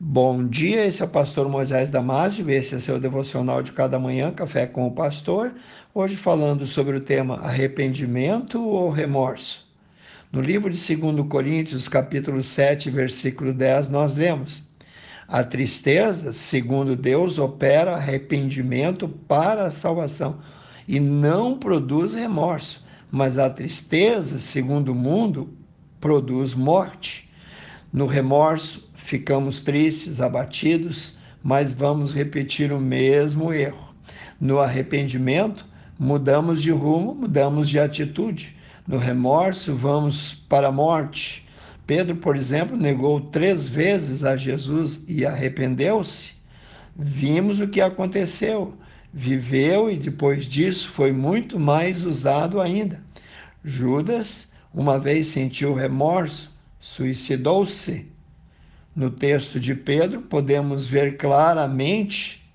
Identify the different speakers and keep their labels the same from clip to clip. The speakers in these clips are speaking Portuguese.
Speaker 1: Bom dia, esse é o pastor Moisés Damásio, esse é seu devocional de cada manhã, Café com o Pastor. Hoje falando sobre o tema arrependimento ou remorso. No livro de 2 Coríntios, capítulo 7, versículo 10, nós lemos: A tristeza, segundo Deus, opera arrependimento para a salvação e não produz remorso, mas a tristeza, segundo o mundo, produz morte. No remorso, ficamos tristes, abatidos, mas vamos repetir o mesmo erro. No arrependimento, mudamos de rumo, mudamos de atitude. No remorso, vamos para a morte. Pedro, por exemplo, negou três vezes a Jesus e arrependeu-se. Vimos o que aconteceu. Viveu e depois disso foi muito mais usado ainda. Judas, uma vez sentiu remorso, suicidou-se no texto de Pedro, podemos ver claramente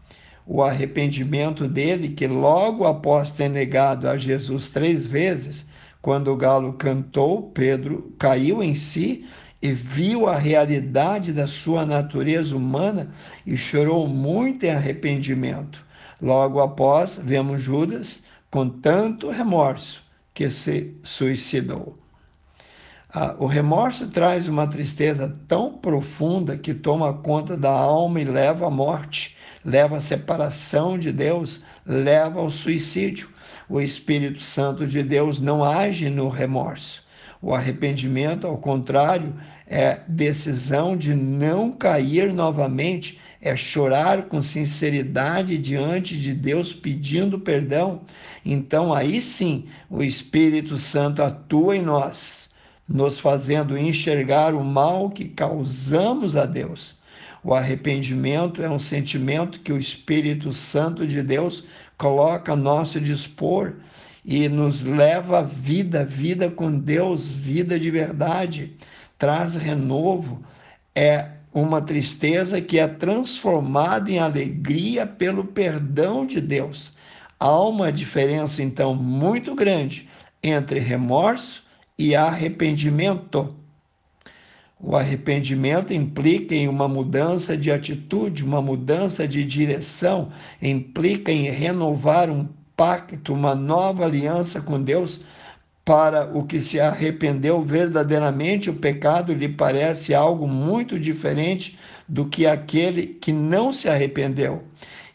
Speaker 1: o arrependimento dele, que logo após ter negado a Jesus três vezes, quando o galo cantou, Pedro caiu em si e viu a realidade da sua natureza humana e chorou muito em arrependimento. Logo após, vemos Judas com tanto remorso que se suicidou. O remorso traz uma tristeza tão profunda que toma conta da alma e leva à morte, leva à separação de Deus, leva ao suicídio. O Espírito Santo de Deus não age no remorso. O arrependimento, ao contrário, é decisão de não cair novamente, é chorar com sinceridade diante de Deus pedindo perdão. Então, aí sim, o Espírito Santo atua em nós nos fazendo enxergar o mal que causamos a Deus. O arrependimento é um sentimento que o Espírito Santo de Deus coloca a nosso dispor e nos leva à vida, vida com Deus, vida de verdade, traz renovo. É uma tristeza que é transformada em alegria pelo perdão de Deus. Há uma diferença, então, muito grande entre remorso e arrependimento. O arrependimento implica em uma mudança de atitude, uma mudança de direção, implica em renovar um pacto, uma nova aliança com Deus. Para o que se arrependeu verdadeiramente, o pecado lhe parece algo muito diferente do que aquele que não se arrependeu.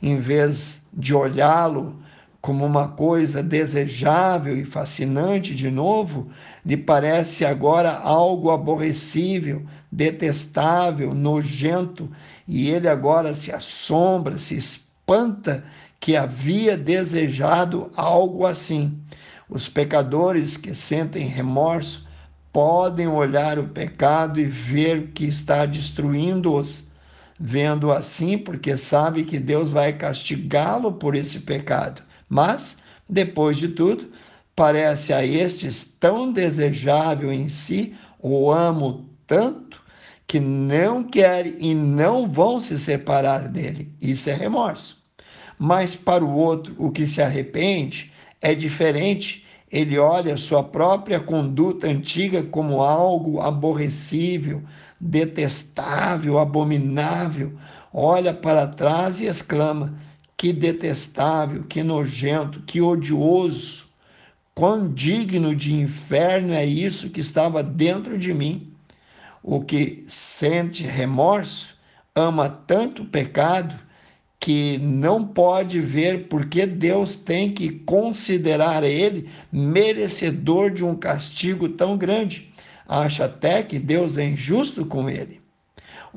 Speaker 1: Em vez de olhá-lo como uma coisa desejável e fascinante de novo, lhe parece agora algo aborrecível, detestável, nojento, e ele agora se assombra, se espanta que havia desejado algo assim. Os pecadores que sentem remorso podem olhar o pecado e ver que está destruindo-os, vendo assim, porque sabe que Deus vai castigá-lo por esse pecado. Mas, depois de tudo, parece a estes tão desejável em si, o amo tanto, que não querem e não vão se separar dele. Isso é remorso. Mas para o outro, o que se arrepende é diferente. Ele olha sua própria conduta antiga como algo aborrecível, detestável, abominável. Olha para trás e exclama: que detestável, que nojento, que odioso, quão digno de inferno é isso que estava dentro de mim. O que sente remorso ama tanto o pecado que não pode ver porque Deus tem que considerar ele merecedor de um castigo tão grande. Acha até que Deus é injusto com ele.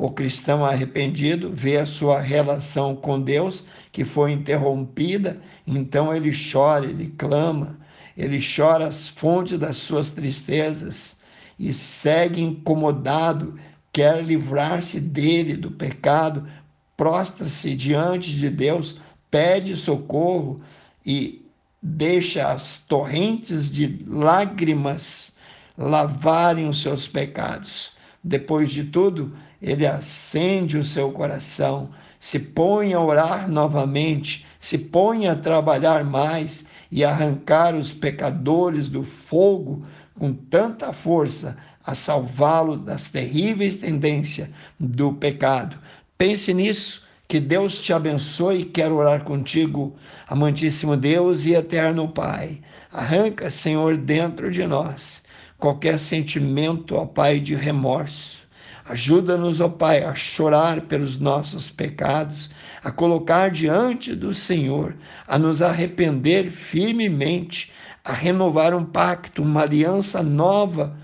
Speaker 1: O cristão arrependido vê a sua relação com Deus que foi interrompida, então ele chora, ele clama, ele chora as fontes das suas tristezas e segue incomodado, quer livrar-se dele, do pecado, prostra-se diante de Deus, pede socorro e deixa as torrentes de lágrimas lavarem os seus pecados. Depois de tudo, ele acende o seu coração, se põe a orar novamente, se põe a trabalhar mais e arrancar os pecadores do fogo com tanta força a salvá-lo das terríveis tendências do pecado. Pense nisso. Que Deus te abençoe. Quero orar contigo, amantíssimo Deus e eterno Pai. Arranca, Senhor, dentro de nós qualquer sentimento, ó Pai, de remorso. Ajuda-nos, ó Pai, a chorar pelos nossos pecados, a colocar diante do Senhor, a nos arrepender firmemente, a renovar um pacto, uma aliança nova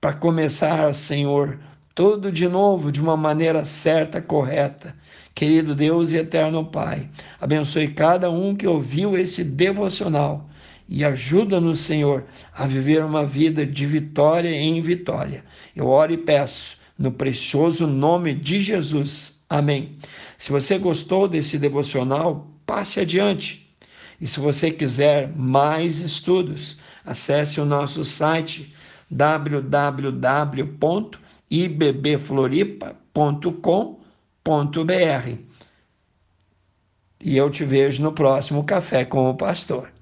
Speaker 1: para começar, Senhor, tudo de novo, de uma maneira certa, correta. Querido Deus e eterno Pai, abençoe cada um que ouviu esse devocional e ajuda-nos, Senhor, a viver uma vida de vitória em vitória. Eu oro e peço no precioso nome de Jesus. Amém. Se você gostou desse devocional, passe adiante. E se você quiser mais estudos, acesse o nosso site www.ibbfloripa.com.br. E eu te vejo no próximo Café com o Pastor.